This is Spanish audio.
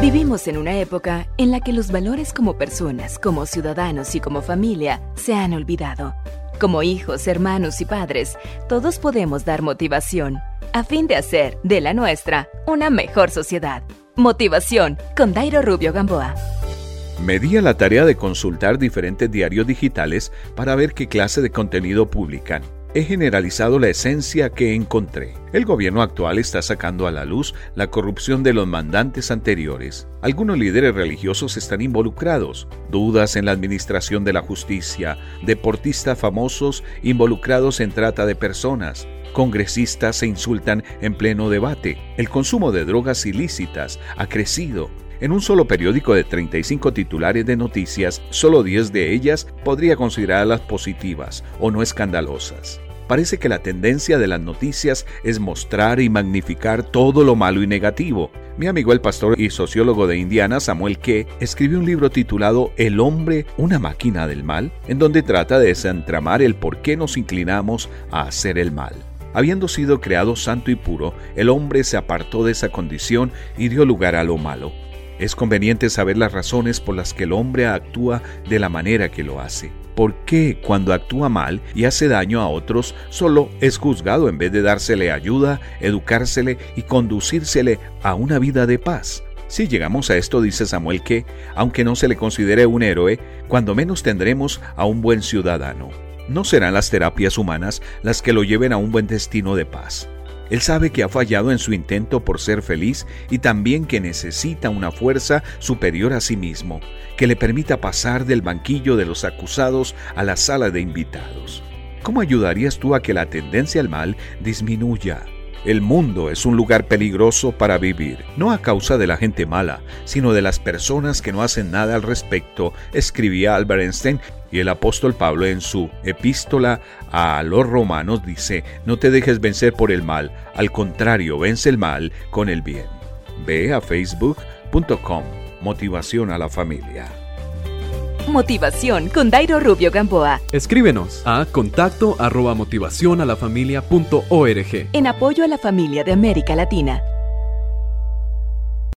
Vivimos en una época en la que los valores como personas, como ciudadanos y como familia se han olvidado. Como hijos, hermanos y padres, todos podemos dar motivación a fin de hacer de la nuestra una mejor sociedad. Motivación con Dairo Rubio Gamboa. Me di a la tarea de consultar diferentes diarios digitales para ver qué clase de contenido publican he generalizado la esencia que encontré. El gobierno actual está sacando a la luz la corrupción de los mandantes anteriores. Algunos líderes religiosos están involucrados, dudas en la administración de la justicia, deportistas famosos involucrados en trata de personas, congresistas se insultan en pleno debate, el consumo de drogas ilícitas ha crecido, en un solo periódico de 35 titulares de noticias, solo 10 de ellas podría considerarlas positivas o no escandalosas. Parece que la tendencia de las noticias es mostrar y magnificar todo lo malo y negativo. Mi amigo el pastor y sociólogo de Indiana, Samuel Key, escribió un libro titulado El hombre, una máquina del mal, en donde trata de desentramar el por qué nos inclinamos a hacer el mal. Habiendo sido creado santo y puro, el hombre se apartó de esa condición y dio lugar a lo malo. Es conveniente saber las razones por las que el hombre actúa de la manera que lo hace. ¿Por qué cuando actúa mal y hace daño a otros solo es juzgado en vez de dársele ayuda, educársele y conducírsele a una vida de paz? Si llegamos a esto, dice Samuel que, aunque no se le considere un héroe, cuando menos tendremos a un buen ciudadano. No serán las terapias humanas las que lo lleven a un buen destino de paz. Él sabe que ha fallado en su intento por ser feliz y también que necesita una fuerza superior a sí mismo, que le permita pasar del banquillo de los acusados a la sala de invitados. ¿Cómo ayudarías tú a que la tendencia al mal disminuya? El mundo es un lugar peligroso para vivir, no a causa de la gente mala, sino de las personas que no hacen nada al respecto, escribía Albert Einstein y el apóstol Pablo en su epístola a los romanos dice, no te dejes vencer por el mal, al contrario, vence el mal con el bien. Ve a facebook.com, motivación a la familia. Motivación con Dairo Rubio Gamboa. Escríbenos a contacto arroba motivación a la familia punto org. En apoyo a la familia de América Latina.